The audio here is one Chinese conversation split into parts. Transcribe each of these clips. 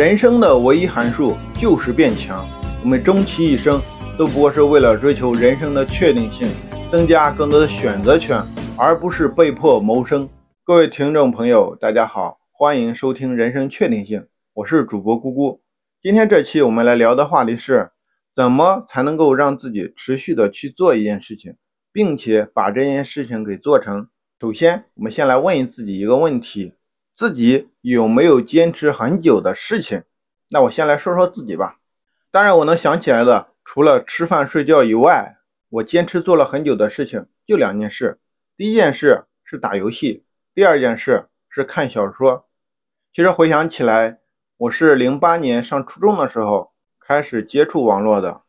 人生的唯一函数就是变强。我们终其一生都不过是为了追求人生的确定性，增加更多的选择权，而不是被迫谋生。各位听众朋友，大家好，欢迎收听《人生确定性》，我是主播姑姑。今天这期我们来聊的话题是，怎么才能够让自己持续的去做一件事情，并且把这件事情给做成。首先，我们先来问自己一个问题：自己有没有坚持很久的事情？那我先来说说自己吧。当然，我能想起来的，除了吃饭睡觉以外，我坚持做了很久的事情就两件事。第一件事是打游戏，第二件事是看小说。其实回想起来，我是零八年上初中的时候开始接触网络的，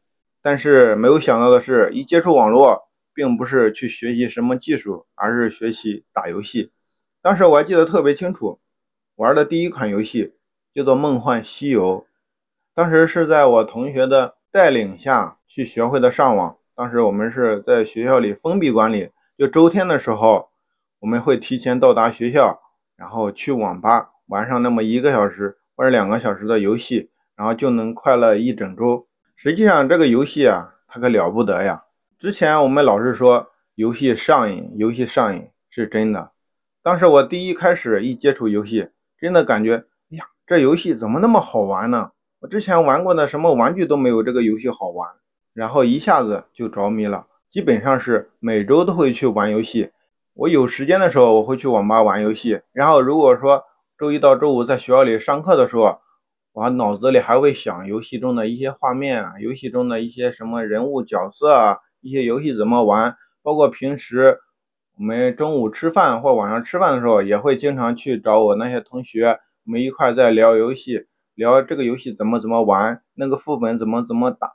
但是没有想到的是，一接触网络。并不是去学习什么技术，而是学习打游戏。当时我还记得特别清楚，玩的第一款游戏叫做《梦幻西游》。当时是在我同学的带领下去学会的上网。当时我们是在学校里封闭管理，就周天的时候，我们会提前到达学校，然后去网吧玩上那么一个小时或者两个小时的游戏，然后就能快乐一整周。实际上这个游戏啊，它可了不得呀！之前我们老是说游戏上瘾，游戏上瘾是真的。当时我第一开始一接触游戏，真的感觉，哎呀，这游戏怎么那么好玩呢？我之前玩过的什么玩具都没有这个游戏好玩。然后一下子就着迷了，基本上是每周都会去玩游戏。我有时间的时候，我会去网吧玩游戏。然后如果说周一到周五在学校里上课的时候，我脑子里还会想游戏中的一些画面啊，游戏中的一些什么人物角色啊。一些游戏怎么玩，包括平时我们中午吃饭或晚上吃饭的时候，也会经常去找我那些同学，我们一块在聊游戏，聊这个游戏怎么怎么玩，那个副本怎么怎么打，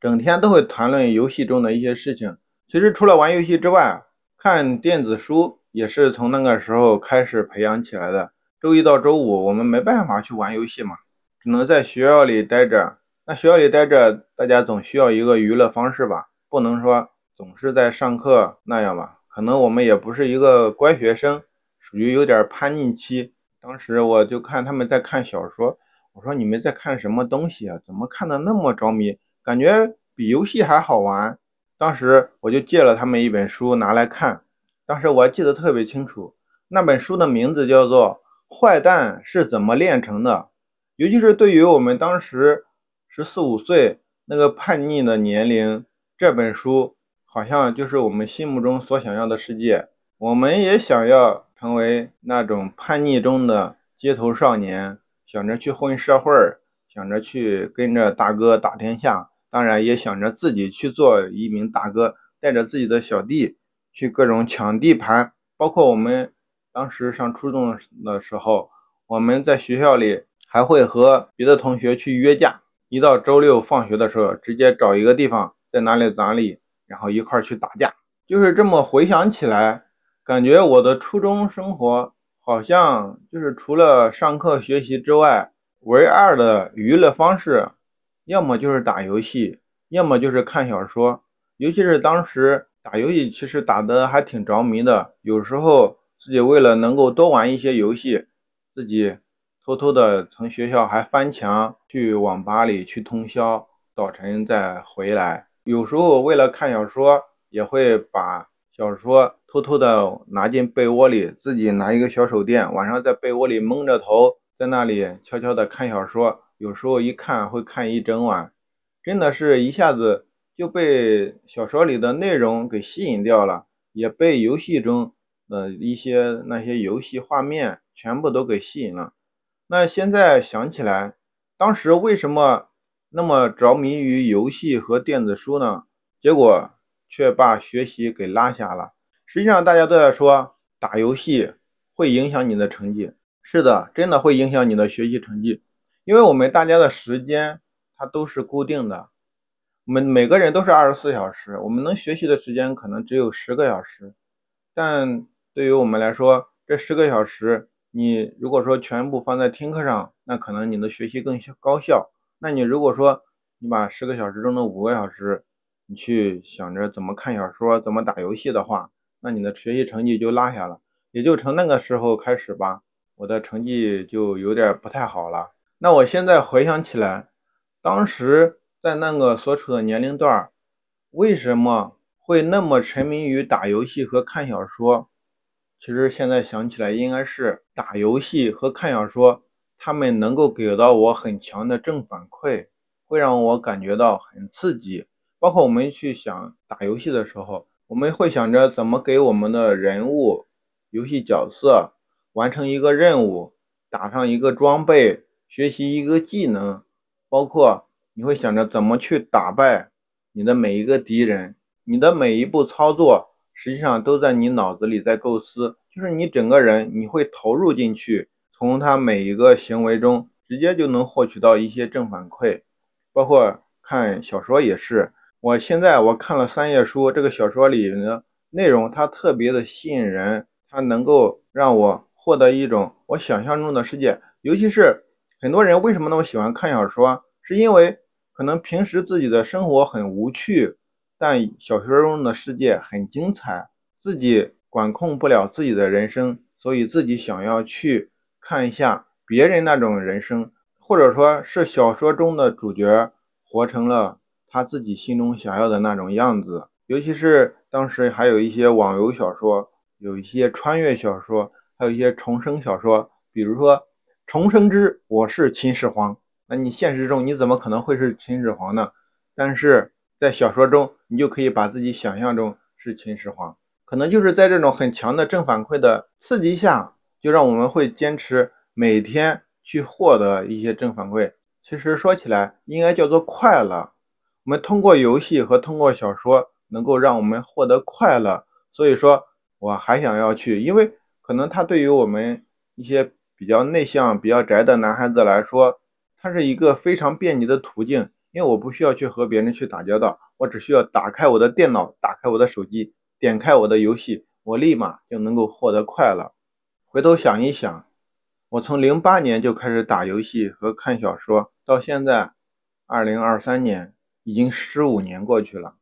整天都会谈论游戏中的一些事情。其实除了玩游戏之外，看电子书也是从那个时候开始培养起来的。周一到周五我们没办法去玩游戏嘛，只能在学校里待着。那学校里待着，大家总需要一个娱乐方式吧。不能说总是在上课那样吧，可能我们也不是一个乖学生，属于有点叛逆期。当时我就看他们在看小说，我说你们在看什么东西啊？怎么看的那么着迷？感觉比游戏还好玩。当时我就借了他们一本书拿来看，当时我还记得特别清楚，那本书的名字叫做《坏蛋是怎么炼成的》。尤其是对于我们当时十四五岁那个叛逆的年龄。这本书好像就是我们心目中所想要的世界，我们也想要成为那种叛逆中的街头少年，想着去混社会，想着去跟着大哥打天下，当然也想着自己去做一名大哥，带着自己的小弟去各种抢地盘。包括我们当时上初中的时候，我们在学校里还会和别的同学去约架，一到周六放学的时候，直接找一个地方。在哪里哪里，然后一块儿去打架，就是这么回想起来，感觉我的初中生活好像就是除了上课学习之外，唯二的娱乐方式，要么就是打游戏，要么就是看小说。尤其是当时打游戏，其实打的还挺着迷的。有时候自己为了能够多玩一些游戏，自己偷偷的从学校还翻墙去网吧里去通宵，早晨再回来。有时候为了看小说，也会把小说偷偷的拿进被窝里，自己拿一个小手电，晚上在被窝里蒙着头，在那里悄悄的看小说。有时候一看会看一整晚，真的是一下子就被小说里的内容给吸引掉了，也被游戏中的一些那些游戏画面全部都给吸引了。那现在想起来，当时为什么？那么着迷于游戏和电子书呢，结果却把学习给落下了。实际上，大家都在说打游戏会影响你的成绩。是的，真的会影响你的学习成绩，因为我们大家的时间它都是固定的，我们每个人都是二十四小时，我们能学习的时间可能只有十个小时。但对于我们来说，这十个小时，你如果说全部放在听课上，那可能你的学习更高效。那你如果说你把十个小时中的五个小时，你去想着怎么看小说、怎么打游戏的话，那你的学习成绩就落下了。也就从那个时候开始吧，我的成绩就有点不太好了。那我现在回想起来，当时在那个所处的年龄段，为什么会那么沉迷于打游戏和看小说？其实现在想起来，应该是打游戏和看小说，他们能够给到我很强的正反馈，会让我感觉到很刺激。包括我们去想打游戏的时候，我们会想着怎么给我们的人物、游戏角色完成一个任务，打上一个装备。学习一个技能，包括你会想着怎么去打败你的每一个敌人，你的每一步操作实际上都在你脑子里在构思，就是你整个人你会投入进去，从他每一个行为中直接就能获取到一些正反馈。包括看小说也是，我现在我看了三页书，这个小说里的内容它特别的吸引人，它能够让我获得一种我想象中的世界，尤其是。很多人为什么那么喜欢看小说？是因为可能平时自己的生活很无趣，但小说中的世界很精彩，自己管控不了自己的人生，所以自己想要去看一下别人那种人生，或者说是小说中的主角活成了他自己心中想要的那种样子。尤其是当时还有一些网游小说，有一些穿越小说，还有一些重生小说，比如说。重生之我是秦始皇，那你现实中你怎么可能会是秦始皇呢？但是在小说中，你就可以把自己想象中是秦始皇，可能就是在这种很强的正反馈的刺激下，就让我们会坚持每天去获得一些正反馈。其实说起来，应该叫做快乐。我们通过游戏和通过小说，能够让我们获得快乐。所以说，我还想要去，因为可能它对于我们一些。比较内向、比较宅的男孩子来说，它是一个非常便捷的途径，因为我不需要去和别人去打交道，我只需要打开我的电脑，打开我的手机，点开我的游戏，我立马就能够获得快乐。回头想一想，我从零八年就开始打游戏和看小说，到现在二零二三年，已经十五年过去了。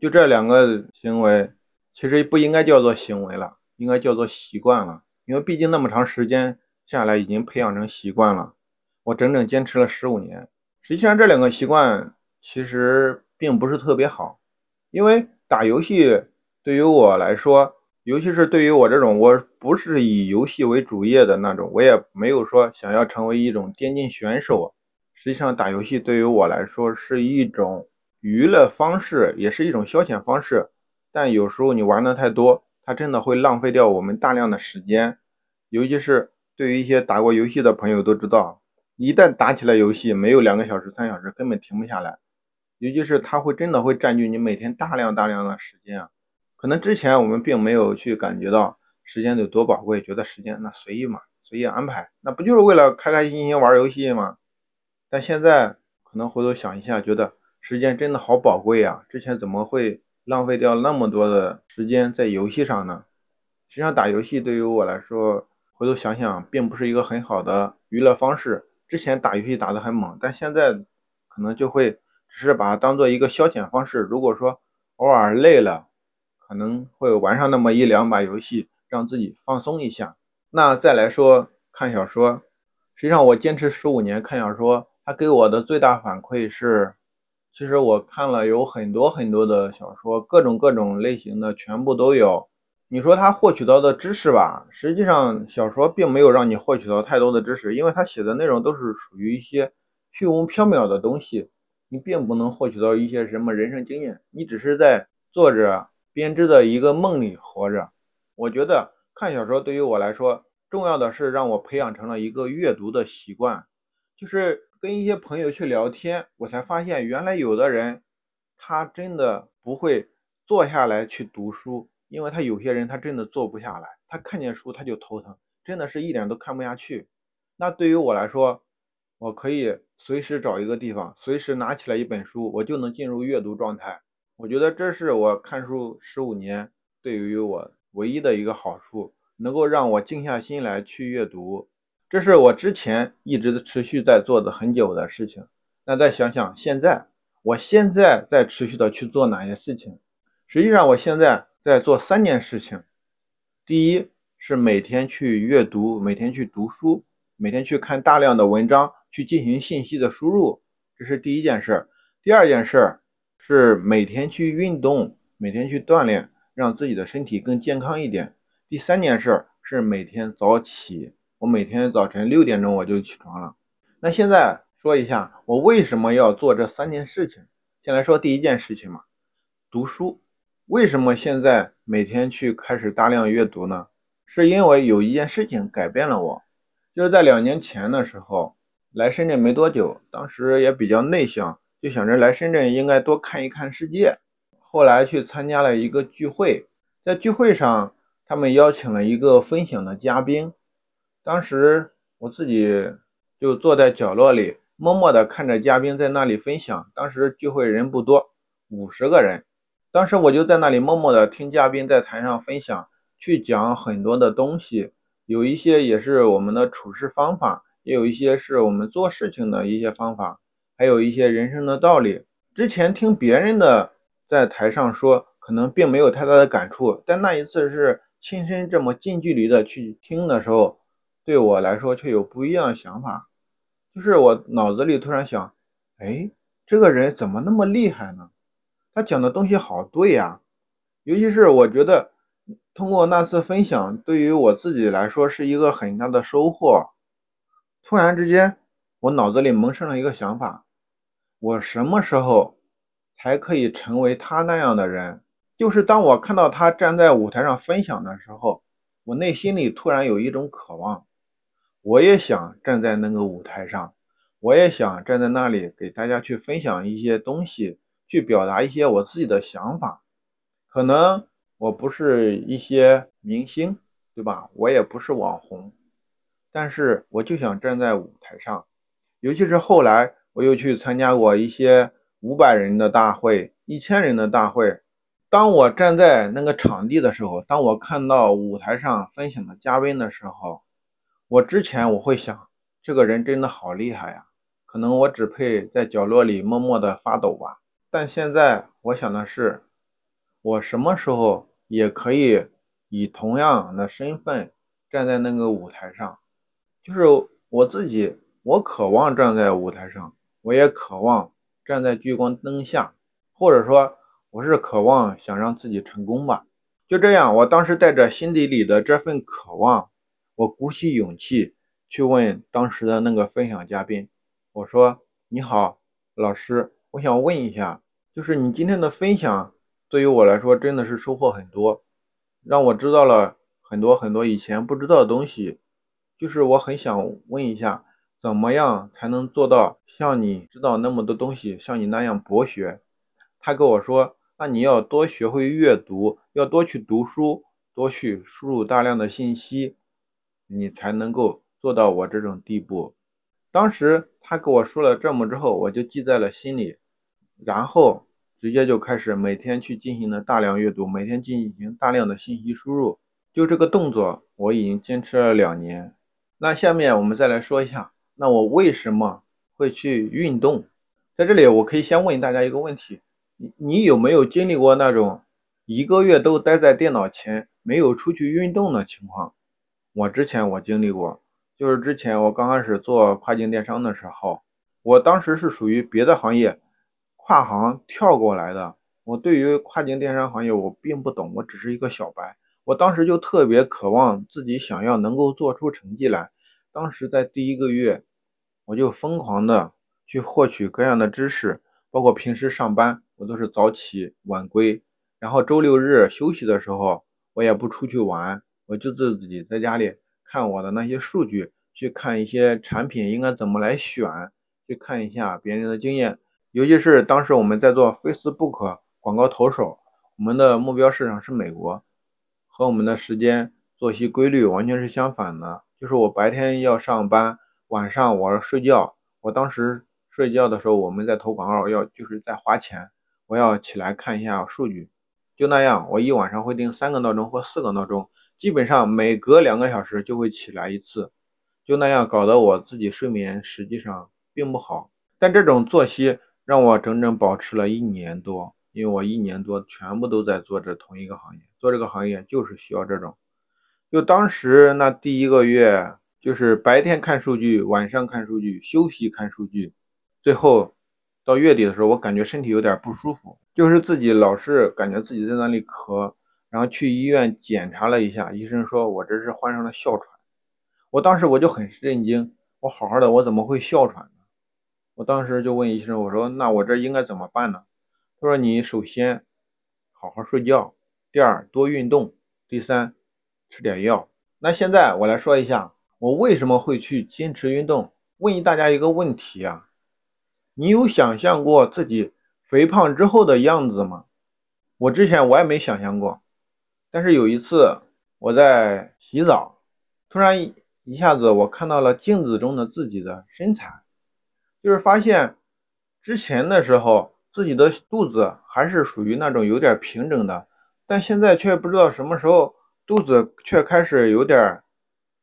就这两个行为，其实不应该叫做行为了，应该叫做习惯了。因为毕竟那么长时间下来，已经培养成习惯了。我整整坚持了十五年。实际上，这两个习惯其实并不是特别好。因为打游戏对于我来说，尤其是对于我这种我不是以游戏为主业的那种，我也没有说想要成为一种电竞选手。实际上，打游戏对于我来说是一种娱乐方式，也是一种消遣方式。但有时候你玩的太多。它真的会浪费掉我们大量的时间，尤其是对于一些打过游戏的朋友都知道，一旦打起来游戏，没有两个小时、三小时根本停不下来。尤其是它会真的会占据你每天大量大量的时间啊。可能之前我们并没有去感觉到时间有多宝贵，觉得时间那随意嘛，随意安排，那不就是为了开开心心玩游戏吗？但现在可能回头想一下，觉得时间真的好宝贵呀，之前怎么会？浪费掉那么多的时间在游戏上呢？实际上打游戏对于我来说，回头想想并不是一个很好的娱乐方式。之前打游戏打得很猛，但现在可能就会只是把它当做一个消遣方式。如果说偶尔累了，可能会玩上那么一两把游戏，让自己放松一下。那再来说看小说，实际上我坚持十五年看小说，它给我的最大反馈是。其实我看了有很多很多的小说，各种各种类型的全部都有。你说他获取到的知识吧，实际上小说并没有让你获取到太多的知识，因为他写的内容都是属于一些虚无缥缈的东西，你并不能获取到一些什么人生经验，你只是在作者编织的一个梦里活着。我觉得看小说对于我来说，重要的是让我培养成了一个阅读的习惯，就是。跟一些朋友去聊天，我才发现原来有的人他真的不会坐下来去读书，因为他有些人他真的坐不下来，他看见书他就头疼，真的是一点都看不下去。那对于我来说，我可以随时找一个地方，随时拿起来一本书，我就能进入阅读状态。我觉得这是我看书十五年对于我唯一的一个好处，能够让我静下心来去阅读。这是我之前一直持续在做的很久的事情。那再想想现在，我现在在持续的去做哪些事情？实际上，我现在在做三件事情。第一是每天去阅读，每天去读书，每天去看大量的文章，去进行信息的输入，这是第一件事。第二件事儿是每天去运动，每天去锻炼，让自己的身体更健康一点。第三件事是每天早起，我每天早晨六点钟我就起床了。那现在说一下我为什么要做这三件事情。先来说第一件事情嘛，读书。为什么现在每天去开始大量阅读呢？是因为有一件事情改变了我，就是在两年前的时候来深圳没多久，当时也比较内向，就想着来深圳应该多看一看世界。后来去参加了一个聚会，在聚会上他们邀请了一个分享的嘉宾，当时我自己就坐在角落里，默默地看着嘉宾在那里分享。当时聚会人不多，五十个人。当时我就在那里默默地听嘉宾在台上分享，去讲很多的东西，有一些也是我们的处事方法，也有一些是我们做事情的一些方法，还有一些人生的道理。之前听别人的在台上说，可能并没有太大的感触，但那一次是亲身这么近距离的去听的时候，对我来说却有不一样的想法。就是我脑子里突然想，哎，这个人怎么那么厉害呢？他讲的东西好对呀，尤其是我觉得通过那次分享，对于我自己来说是一个很大的收获。突然之间，我脑子里萌生了一个想法：我什么时候才可以成为他那样的人？就是当我看到他站在舞台上分享的时候，我内心里突然有一种渴望，我也想站在那个舞台上，我也想站在那里给大家去分享一些东西。去表达一些我自己的想法，可能我不是一些明星，对吧？我也不是网红，但是我就想站在舞台上，尤其是后来我又去参加过一些五百人的大会、一千人的大会。当我站在那个场地的时候，当我看到舞台上分享的嘉宾的时候，我之前我会想，这个人真的好厉害呀，可能我只配在角落里默默的发抖吧。但现在我想的是，我什么时候也可以以同样的身份站在那个舞台上，就是我自己，我渴望站在舞台上，我也渴望站在聚光灯下，或者说我是渴望想让自己成功吧。就这样，我当时带着心底里的这份渴望，我鼓起勇气去问当时的那个分享嘉宾，我说：“你好，老师，我想问一下。”就是你今天的分享，对于我来说真的是收获很多，让我知道了很多很多以前不知道的东西。就是我很想问一下，怎么样才能做到像你知道那么多东西，像你那样博学？他跟我说，那你要多学会阅读，要多去读书，多去输入大量的信息，你才能够做到我这种地步。当时他跟我说了这么之后，我就记在了心里，然后。直接就开始每天去进行了大量阅读，每天进行大量的信息输入。就这个动作，我已经坚持了两年。那下面我们再来说一下，那我为什么会去运动？在这里，我可以先问大家一个问题：你你有没有经历过那种一个月都待在电脑前，没有出去运动的情况？我之前我经历过，就是之前我刚开始做跨境电商的时候，我当时是属于别的行业。跨行跳过来的，我对于跨境电商行业我并不懂，我只是一个小白。我当时就特别渴望自己想要能够做出成绩来。当时在第一个月，我就疯狂的去获取各样的知识，包括平时上班我都是早起晚归，然后周六日休息的时候我也不出去玩，我就自己在家里看我的那些数据，去看一些产品应该怎么来选，去看一下别人的经验。尤其是当时我们在做 Facebook 广告投手，我们的目标市场是美国，和我们的时间作息规律完全是相反的。就是我白天要上班，晚上我要睡觉。我当时睡觉的时候，我们在投广告，要就是在花钱，我要起来看一下数据。就那样，我一晚上会定三个闹钟或四个闹钟，基本上每隔两个小时就会起来一次。就那样搞得我自己睡眠实际上并不好，但这种作息。让我整整保持了一年多，因为我一年多全部都在做这同一个行业，做这个行业就是需要这种。就当时那第一个月，就是白天看数据，晚上看数据，休息看数据，最后到月底的时候，我感觉身体有点不舒服，就是自己老是感觉自己在那里咳，然后去医院检查了一下，医生说我这是患上了哮喘。我当时我就很震惊，我好好的，我怎么会哮喘呢？我当时就问医生，我说那我这应该怎么办呢？他说你首先好好睡觉，第二多运动，第三吃点药。那现在我来说一下，我为什么会去坚持运动？问大家一个问题啊，你有想象过自己肥胖之后的样子吗？我之前我也没想象过，但是有一次我在洗澡，突然一下子我看到了镜子中的自己的身材，就是发现之前的时候。自己的肚子还是属于那种有点平整的，但现在却不知道什么时候肚子却开始有点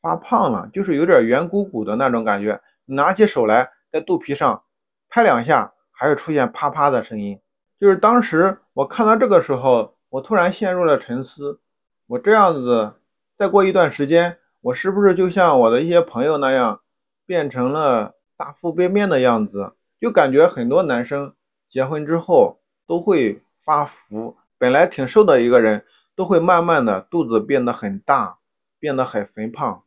发胖了，就是有点圆鼓鼓的那种感觉。拿起手来在肚皮上拍两下，还会出现啪啪的声音。就是当时我看到这个时候，我突然陷入了沉思。我这样子再过一段时间，我是不是就像我的一些朋友那样，变成了大腹便便的样子？就感觉很多男生。结婚之后都会发福，本来挺瘦的一个人，都会慢慢的肚子变得很大，变得很肥胖。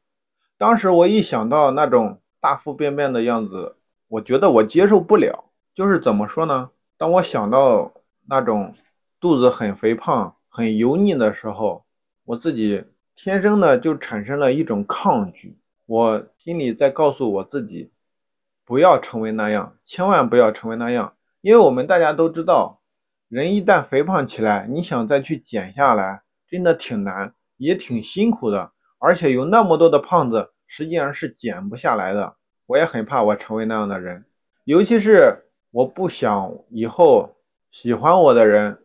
当时我一想到那种大腹便便的样子，我觉得我接受不了。就是怎么说呢？当我想到那种肚子很肥胖、很油腻的时候，我自己天生的就产生了一种抗拒。我心里在告诉我自己，不要成为那样，千万不要成为那样。因为我们大家都知道，人一旦肥胖起来，你想再去减下来，真的挺难，也挺辛苦的。而且有那么多的胖子，实际上是减不下来的。我也很怕我成为那样的人，尤其是我不想以后喜欢我的人，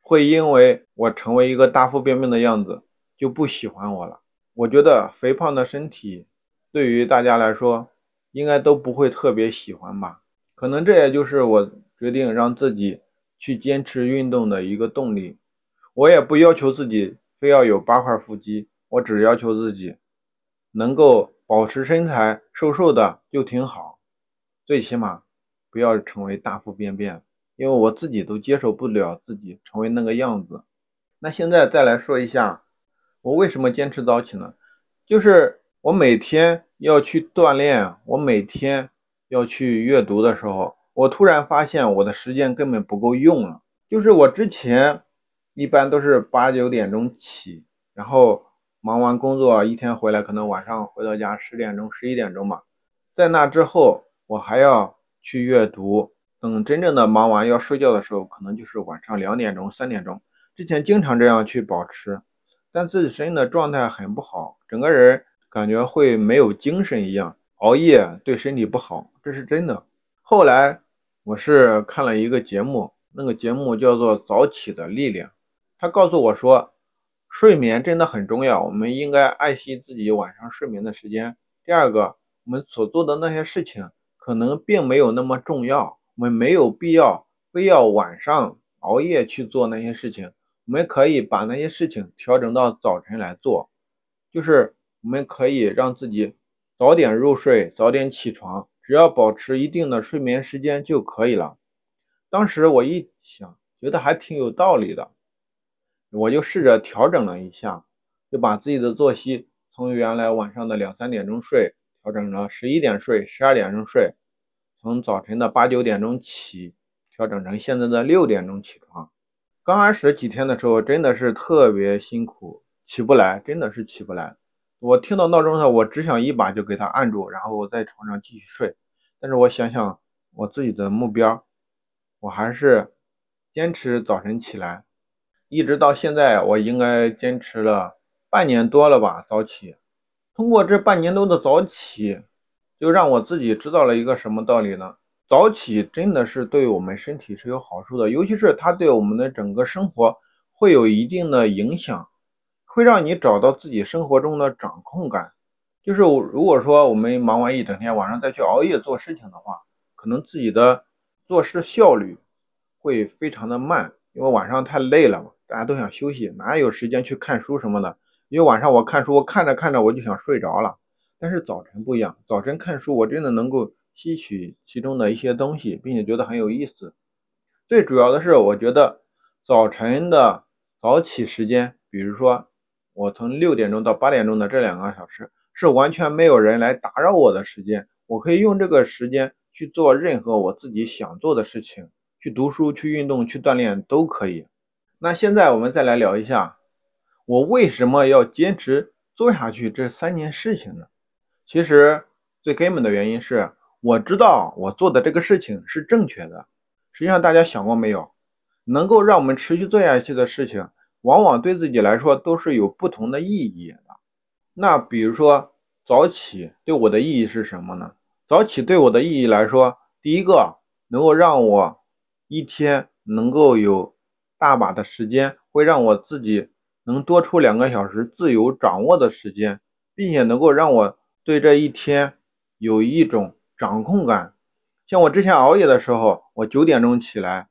会因为我成为一个大腹便便的样子就不喜欢我了。我觉得肥胖的身体对于大家来说，应该都不会特别喜欢吧。可能这也就是我。决定让自己去坚持运动的一个动力，我也不要求自己非要有八块腹肌，我只要求自己能够保持身材，瘦瘦的就挺好，最起码不要成为大腹便便，因为我自己都接受不了自己成为那个样子。那现在再来说一下，我为什么坚持早起呢？就是我每天要去锻炼，我每天要去阅读的时候。我突然发现我的时间根本不够用了，就是我之前一般都是八九点钟起，然后忙完工作一天回来，可能晚上回到家十点钟、十一点钟吧。在那之后，我还要去阅读，等真正的忙完要睡觉的时候，可能就是晚上两点钟、三点钟。之前经常这样去保持，但自己身体的状态很不好，整个人感觉会没有精神一样，熬夜对身体不好，这是真的。后来。我是看了一个节目，那个节目叫做《早起的力量》，他告诉我说，睡眠真的很重要，我们应该爱惜自己晚上睡眠的时间。第二个，我们所做的那些事情可能并没有那么重要，我们没有必要非要晚上熬夜去做那些事情，我们可以把那些事情调整到早晨来做，就是我们可以让自己早点入睡，早点起床。只要保持一定的睡眠时间就可以了。当时我一想，觉得还挺有道理的，我就试着调整了一下，就把自己的作息从原来晚上的两三点钟睡，调整成十一点睡，十二点钟睡；从早晨的八九点钟起，调整成现在的六点钟起床。刚开始几天的时候，真的是特别辛苦，起不来，真的是起不来。我听到闹钟的，我只想一把就给它按住，然后我在床上继续睡。但是我想想我自己的目标，我还是坚持早晨起来，一直到现在，我应该坚持了半年多了吧。早起，通过这半年多的早起，就让我自己知道了一个什么道理呢？早起真的是对我们身体是有好处的，尤其是它对我们的整个生活会有一定的影响。会让你找到自己生活中的掌控感，就是如果说我们忙完一整天，晚上再去熬夜做事情的话，可能自己的做事效率会非常的慢，因为晚上太累了嘛，大家都想休息，哪有时间去看书什么的？因为晚上我看书，我看着看着我就想睡着了。但是早晨不一样，早晨看书我真的能够吸取其中的一些东西，并且觉得很有意思。最主要的是，我觉得早晨的早起时间，比如说我从六点钟到八点钟的这两个小时，是完全没有人来打扰我的时间，我可以用这个时间去做任何我自己想做的事情，去读书、去运动、去锻炼都可以。那现在我们再来聊一下，我为什么要坚持做下去这三件事情呢？其实最根本的原因是，我知道我做的这个事情是正确的。实际上，大家想过没有？能够让我们持续做下去的事情，往往对自己来说都是有不同的意义的。那比如说早起对我的意义是什么呢？早起对我的意义来说，第一个能够让我一天能够有大把的时间，会让我自己能多出两个小时自由掌握的时间，并且能够让我对这一天有一种掌控感。像我之前熬夜的时候，我九点钟起来，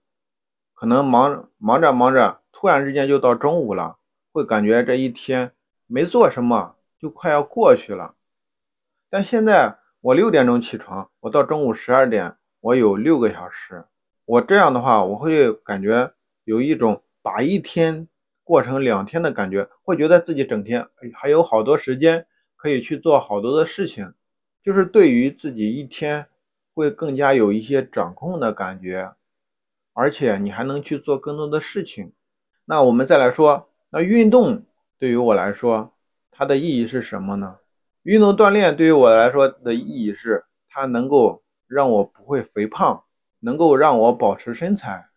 可能忙忙着忙着，突然之间就到中午了，会感觉这一天没做什么，就快要过去了。但现在我六点钟起床，我到中午十二点，我有六个小时，我这样的话，我会感觉有一种把一天过成两天的感觉，会觉得自己整天还有好多时间可以去做好多的事情，就是对于自己一天。会更加有一些掌控的感觉，而且你还能去做更多的事情。那我们再来说，那运动对于我来说，它的意义是什么呢？运动锻炼对于我来说的意义是，它能够让我不会肥胖，能够让我保持身材，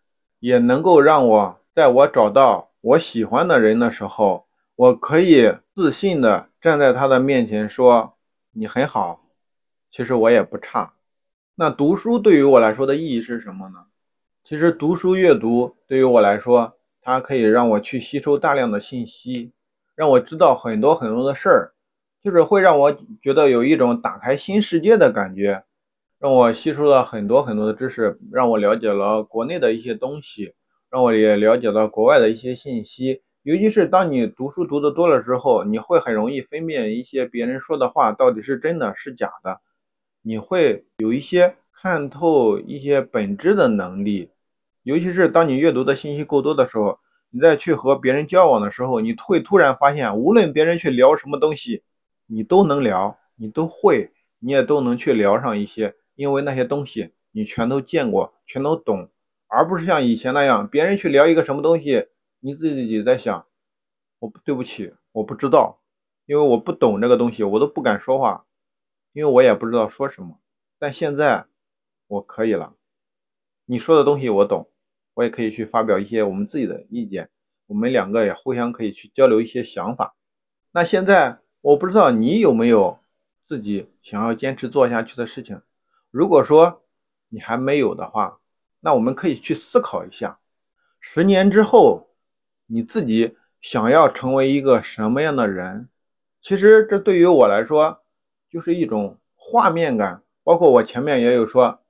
也能够让我在我找到我喜欢的人的时候，我可以自信的站在他的面前说：“你很好，其实我也不差。”那读书对于我来说的意义是什么呢？其实读书阅读对于我来说，它可以让我去吸收大量的信息，让我知道很多很多的事儿，就是会让我觉得有一种打开新世界的感觉，让我吸收了很多很多的知识，让我了解了国内的一些东西，让我也了解了国外的一些信息。尤其是当你读书读得多了之后，你会很容易分辨一些别人说的话到底是真的是假的。你会有一些看透一些本质的能力，尤其是当你阅读的信息够多的时候，你再去和别人交往的时候，你会突然发现，无论别人去聊什么东西，你都能聊，你都会，你也都能去聊上一些，因为那些东西你全都见过，全都懂，而不是像以前那样，别人去聊一个什么东西，你自己在想，我对不起，我不知道，因为我不懂这个东西，我都不敢说话。因为我也不知道说什么，但现在我可以了。你说的东西我懂，我也可以去发表一些我们自己的意见，我们两个也互相可以去交流一些想法。那现在我不知道你有没有自己想要坚持做下去的事情。如果说你还没有的话，那我们可以去思考一下，十年之后你自己想要成为一个什么样的人？其实这对于我来说。就是一种画面感，包括我前面也有说，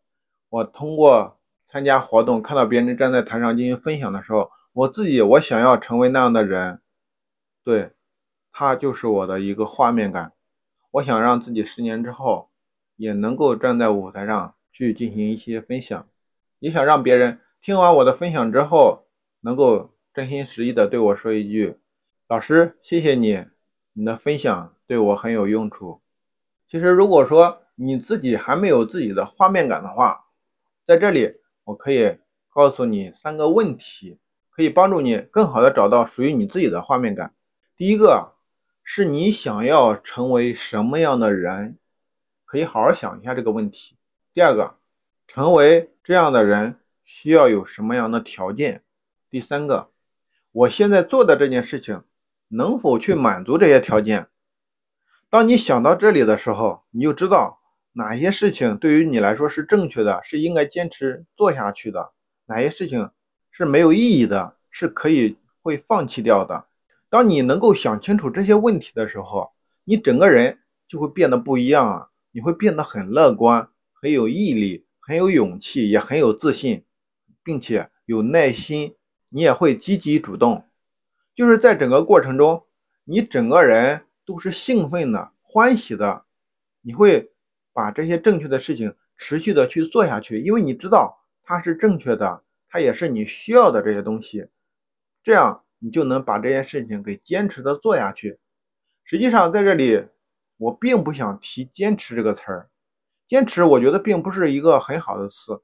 我通过参加活动，看到别人站在台上进行分享的时候，我自己我想要成为那样的人，对，他就是我的一个画面感。我想让自己十年之后也能够站在舞台上去进行一些分享，也想让别人听完我的分享之后，能够真心实意的对我说一句：“老师，谢谢你，你的分享对我很有用处。”其实，如果说你自己还没有自己的画面感的话，在这里我可以告诉你三个问题，可以帮助你更好的找到属于你自己的画面感。第一个是你想要成为什么样的人，可以好好想一下这个问题。第二个，成为这样的人需要有什么样的条件？第三个，我现在做的这件事情能否去满足这些条件？当你想到这里的时候，你就知道哪些事情对于你来说是正确的，是应该坚持做下去的；哪些事情是没有意义的，是可以会放弃掉的。当你能够想清楚这些问题的时候，你整个人就会变得不一样啊！你会变得很乐观，很有毅力，很有勇气，也很有自信，并且有耐心。你也会积极主动，就是在整个过程中，你整个人。都是兴奋的、欢喜的，你会把这些正确的事情持续的去做下去，因为你知道它是正确的，它也是你需要的这些东西，这样你就能把这件事情给坚持的做下去。实际上在这里，我并不想提“坚持”这个词儿，坚持我觉得并不是一个很好的词。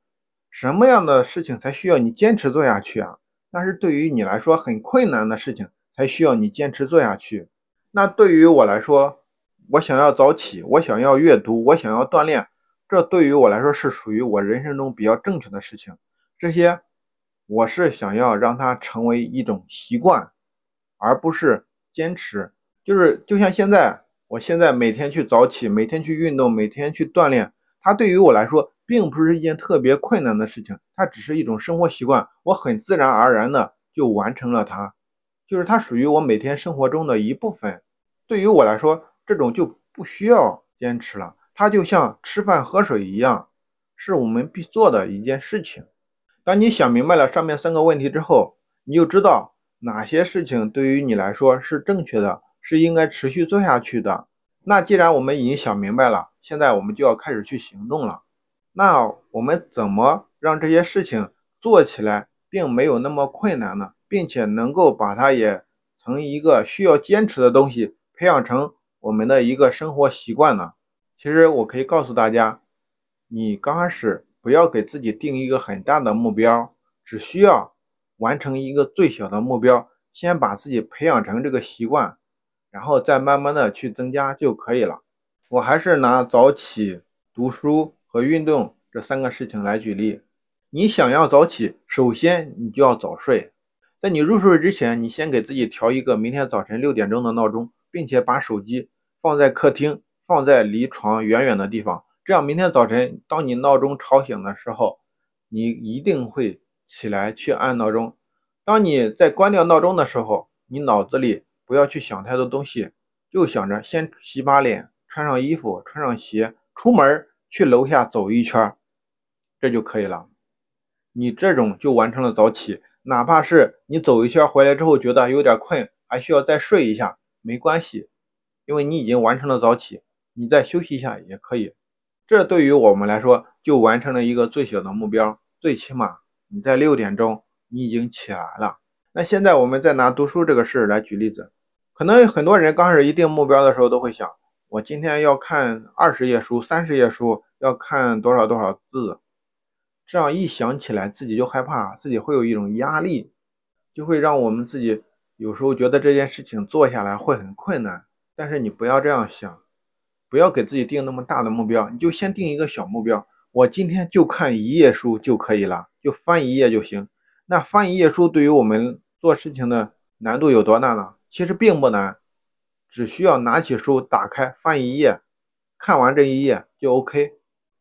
什么样的事情才需要你坚持做下去啊？那是对于你来说很困难的事情才需要你坚持做下去。那对于我来说，我想要早起，我想要阅读，我想要锻炼，这对于我来说是属于我人生中比较正确的事情。这些我是想要让它成为一种习惯，而不是坚持。就是就像现在，我现在每天去早起，每天去运动，每天去锻炼，它对于我来说并不是一件特别困难的事情，它只是一种生活习惯，我很自然而然的就完成了它，就是它属于我每天生活中的一部分。对于我来说，这种就不需要坚持了，它就像吃饭喝水一样，是我们必做的一件事情。当你想明白了上面三个问题之后，你就知道哪些事情对于你来说是正确的。是应该持续做下去的。那既然我们已经想明白了，现在我们就要开始去行动了。那我们怎么让这些事情做起来并没有那么困难呢？并且能够把它也从一个需要坚持的东西培养成我们的一个生活习惯呢？其实我可以告诉大家，你刚开始不要给自己定一个很大的目标，只需要完成一个最小的目标，先把自己培养成这个习惯。然后再慢慢的去增加就可以了。我还是拿早起、读书和运动这三个事情来举例。你想要早起，首先你就要早睡。在你入睡之前，你先给自己调一个明天早晨六点钟的闹钟，并且把手机放在客厅，放在离床远远的地方。这样明天早晨当你闹钟吵醒的时候，你一定会起来去按闹钟。当你在关掉闹钟的时候，你脑子里。不要去想太多东西，就想着先洗把脸，穿上衣服，穿上鞋，出门去楼下走一圈，这就可以了。你这种就完成了早起，哪怕是你走一圈回来之后觉得有点困，还需要再睡一下，没关系，因为你已经完成了早起，你再休息一下也可以。这对于我们来说就完成了一个最小的目标，最起码你在六点钟你已经起来了。那现在我们再拿读书这个事来举例子。可能很多人刚开始一定目标的时候，都会想，我今天要看二十页书、三十页书，要看多少多少字。这样一想起来，自己就害怕，自己会有一种压力，就会让我们自己有时候觉得这件事情做下来会很困难。但是你不要这样想，不要给自己定那么大的目标，你就先定一个小目标，我今天就看一页书就可以了，就翻一页就行。那翻一页书对于我们做事情的难度有多大呢？其实并不难，只需要拿起书，打开翻一页，看完这一页就 OK，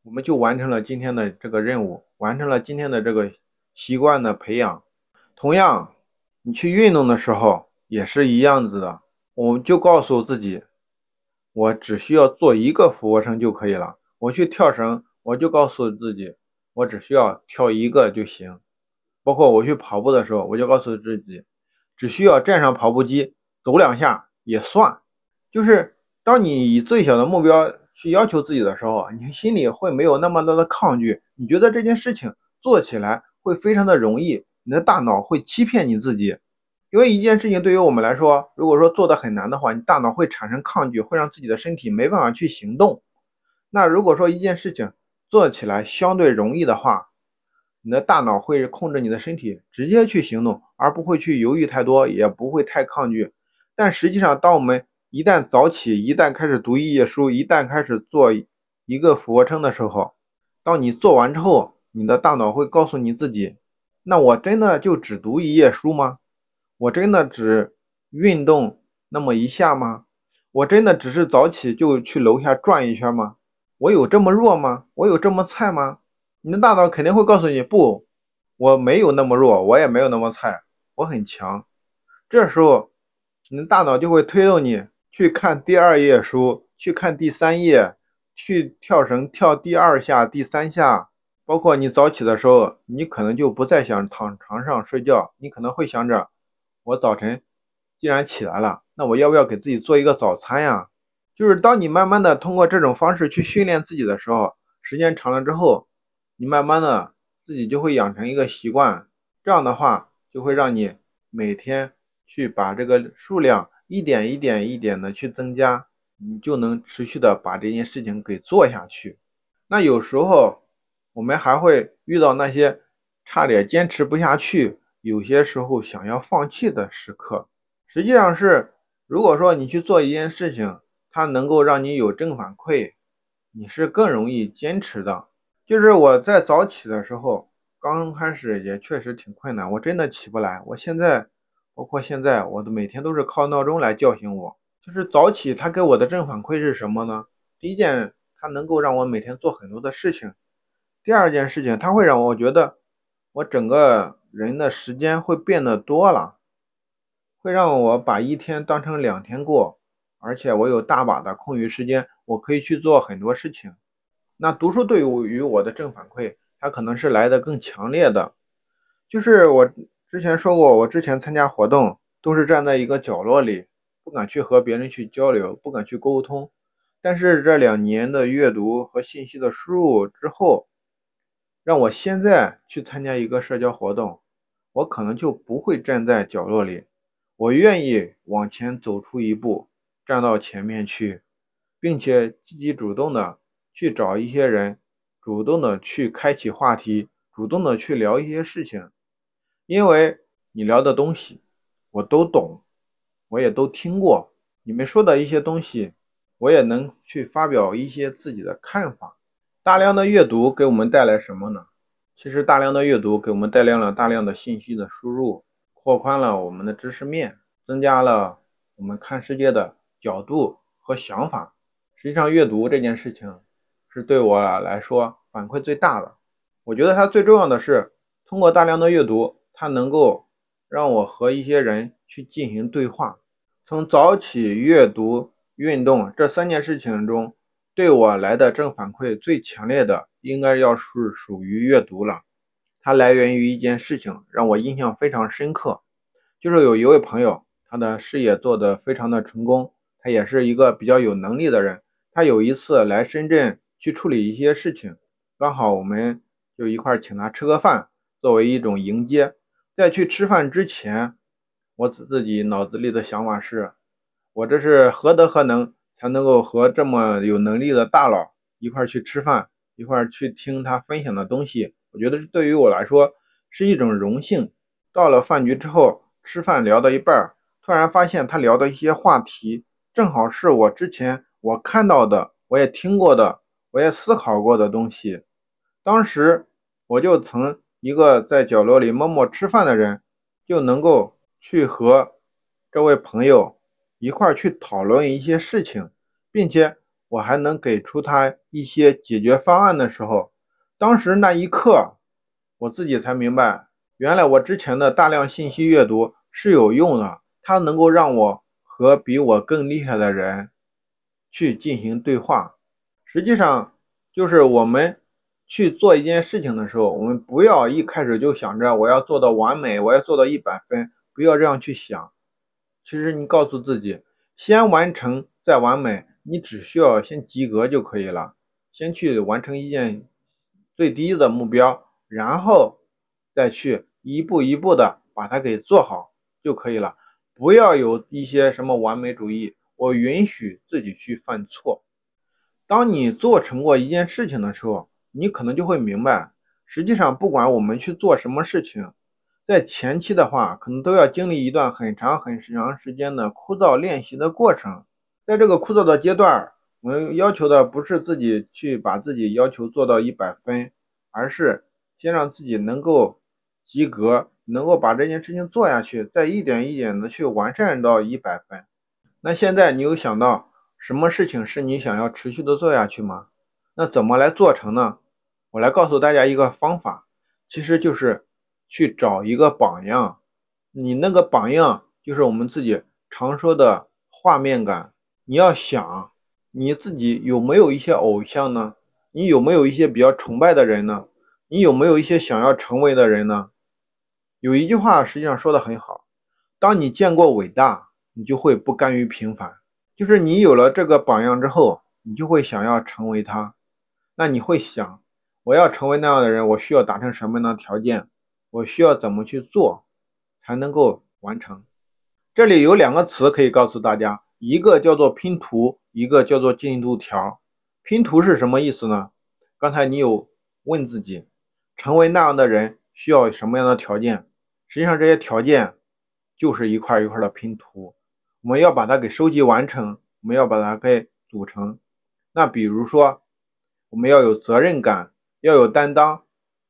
我们就完成了今天的这个任务，完成了今天的这个习惯的培养。同样，你去运动的时候也是一样子的，我们就告诉自己，我只需要做一个俯卧撑就可以了。我去跳绳，我就告诉自己，我只需要跳一个就行。包括我去跑步的时候，我就告诉自己，只需要站上跑步机。走两下也算，就是当你以最小的目标去要求自己的时候，你心里会没有那么多的抗拒，你觉得这件事情做起来会非常的容易，你的大脑会欺骗你自己，因为一件事情对于我们来说，如果说做的很难的话，你大脑会产生抗拒，会让自己的身体没办法去行动。那如果说一件事情做起来相对容易的话，你的大脑会控制你的身体直接去行动，而不会去犹豫太多，也不会太抗拒。但实际上，当我们一旦早起，一旦开始读一页书，一旦开始做一个俯卧撑的时候，当你做完之后，你的大脑会告诉你自己：那我真的就只读一页书吗？我真的只运动那么一下吗？我真的只是早起就去楼下转一圈吗？我有这么弱吗？我有这么菜吗？你的大脑肯定会告诉你：不，我没有那么弱，我也没有那么菜，我很强。这时候。你的大脑就会推动你去看第二页书，去看第三页，去跳绳跳第二下、第三下。包括你早起的时候，你可能就不再想躺床上睡觉，你可能会想着：我早晨既然起来了，那我要不要给自己做一个早餐呀？就是当你慢慢的通过这种方式去训练自己的时候，时间长了之后，你慢慢的自己就会养成一个习惯，这样的话就会让你每天去把这个数量一点一点一点的去增加，你就能持续的把这件事情给做下去。那有时候我们还会遇到那些差点坚持不下去，有些时候想要放弃的时刻。实际上是，如果说你去做一件事情，它能够让你有正反馈，你是更容易坚持的。就是我在早起的时候，刚开始也确实挺困难，我真的起不来。我现在，包括现在，我都每天都是靠闹钟来叫醒我。就是早起，它给我的正反馈是什么呢？第一件，它能够让我每天做很多的事情；第二件事情，它会让我觉得我整个人的时间会变得多了，会让我把一天当成两天过，而且我有大把的空余时间，我可以去做很多事情。那读书对于我的正反馈，它可能是来的更强烈的。就是我之前说过，我之前参加活动都是站在一个角落里，不敢去和别人去交流，不敢去沟通。但是这两年的阅读和信息的输入之后，让我现在去参加一个社交活动，我可能就不会站在角落里，我愿意往前走出一步，站到前面去，并且积极主动的。去找一些人，主动的去开启话题，主动的去聊一些事情，因为你聊的东西我都懂，我也都听过，你们说的一些东西，我也能去发表一些自己的看法。大量的阅读给我们带来什么呢？其实大量的阅读给我们带来了大量的信息的输入，扩宽了我们的知识面，增加了我们看世界的角度和想法。实际上，阅读这件事情。是对我来说反馈最大的。我觉得它最重要的是通过大量的阅读，它能够让我和一些人去进行对话。从早起、阅读、运动这三件事情中，对我来的正反馈最强烈的，应该要是属于阅读了。它来源于一件事情，让我印象非常深刻，就是有一位朋友，他的事业做得非常的成功，他也是一个比较有能力的人。他有一次来深圳。去处理一些事情，刚好我们就一块请他吃个饭，作为一种迎接。在去吃饭之前，我自自己脑子里的想法是：我这是何德何能，才能够和这么有能力的大佬一块去吃饭，一块去听他分享的东西？我觉得对于我来说是一种荣幸。到了饭局之后，吃饭聊到一半，突然发现他聊的一些话题，正好是我之前我看到的，我也听过的。我也思考过的东西，当时我就曾一个在角落里默默吃饭的人，就能够去和这位朋友一块去讨论一些事情，并且我还能给出他一些解决方案的时候，当时那一刻，我自己才明白，原来我之前的大量信息阅读是有用的，它能够让我和比我更厉害的人去进行对话。实际上，就是我们去做一件事情的时候，我们不要一开始就想着我要做到完美，我要做到一百分，不要这样去想。其实你告诉自己，先完成再完美，你只需要先及格就可以了。先去完成一件最低的目标，然后再去一步一步的把它给做好就可以了。不要有一些什么完美主义，我允许自己去犯错。当你做成过一件事情的时候，你可能就会明白，实际上不管我们去做什么事情，在前期的话，可能都要经历一段很长很长时间的枯燥练习的过程。在这个枯燥的阶段，我们要求的不是自己去把自己要求做到一百分，而是先让自己能够及格，能够把这件事情做下去，再一点一点的去完善到一百分。那现在你有想到？什么事情是你想要持续的做下去吗？那怎么来做成呢？我来告诉大家一个方法，其实就是去找一个榜样。你那个榜样就是我们自己常说的画面感。你要想你自己有没有一些偶像呢？你有没有一些比较崇拜的人呢？你有没有一些想要成为的人呢？有一句话实际上说的很好：当你见过伟大，你就会不甘于平凡。就是你有了这个榜样之后，你就会想要成为他。那你会想，我要成为那样的人，我需要达成什么样的条件？我需要怎么去做才能够完成？这里有两个词可以告诉大家，一个叫做拼图，一个叫做进度条。拼图是什么意思呢？刚才你有问自己，成为那样的人需要什么样的条件？实际上这些条件就是一块一块的拼图。我们要把它给收集完成，我们要把它给组成。那比如说，我们要有责任感，要有担当，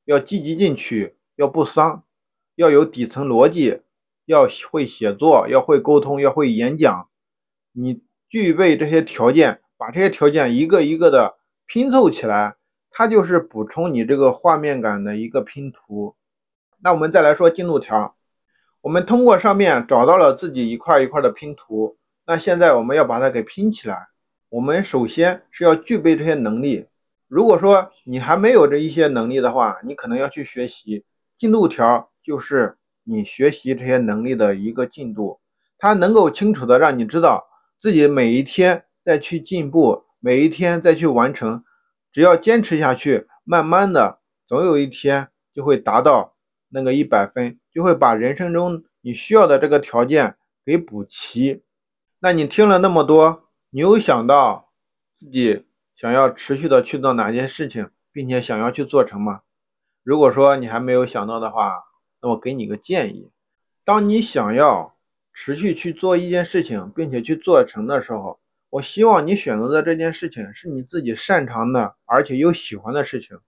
要积极进取，要不丧，要有底层逻辑，要会写作，要会沟通，要会演讲。你具备这些条件，把这些条件一个一个的拼凑起来，它就是补充你这个画面感的一个拼图。那我们再来说进度条。我们通过上面找到了自己一块一块的拼图，那现在我们要把它给拼起来。我们首先是要具备这些能力。如果说你还没有这一些能力的话，你可能要去学习进度条，就是你学习这些能力的一个进度。它能够清楚的让你知道自己每一天再去进步，每一天再去完成。只要坚持下去，慢慢的，总有一天就会达到那个一百分。就会把人生中你需要的这个条件给补齐。那你听了那么多，你有想到自己想要持续的去做哪件事情，并且想要去做成吗？如果说你还没有想到的话，那我给你个建议：当你想要持续去做一件事情，并且去做成的时候，我希望你选择的这件事情是你自己擅长的，而且又喜欢的事情，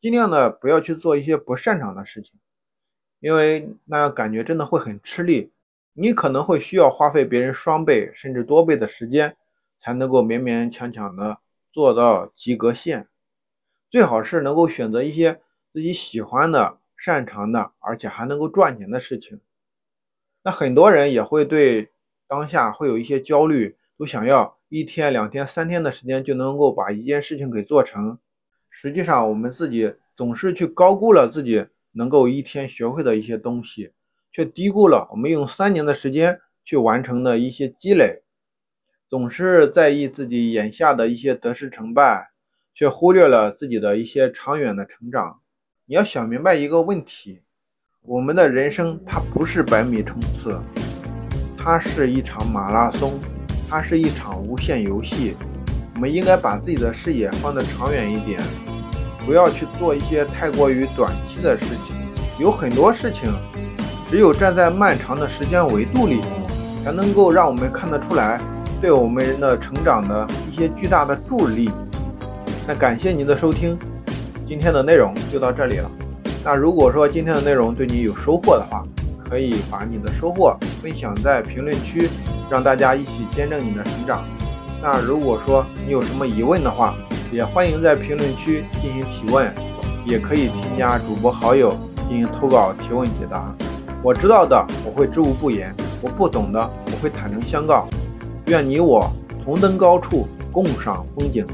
尽量的不要去做一些不擅长的事情。因为那样感觉真的会很吃力，你可能会需要花费别人双倍甚至多倍的时间，才能够勉勉强强的做到及格线。最好是能够选择一些自己喜欢的、擅长的，而且还能够赚钱的事情。那很多人也会对当下会有一些焦虑，都想要一天、两天、三天的时间就能够把一件事情给做成。实际上，我们自己总是去高估了自己。能够一天学会的一些东西，却低估了我们用三年的时间去完成的一些积累。总是在意自己眼下的一些得失成败，却忽略了自己的一些长远的成长。你要想明白一个问题：我们的人生它不是百米冲刺，它是一场马拉松，它是一场无限游戏。我们应该把自己的视野放得长远一点。不要去做一些太过于短期的事情，有很多事情，只有站在漫长的时间维度里，才能够让我们看得出来，对我们人的成长的一些巨大的助力。那感谢您的收听，今天的内容就到这里了。那如果说今天的内容对你有收获的话，可以把你的收获分享在评论区，让大家一起见证你的成长。那如果说你有什么疑问的话，也欢迎在评论区进行提问，也可以添加主播好友进行投稿提问解答。我知道的我会知无不言，我不懂的我会坦诚相告。愿你我同登高处，共赏风景。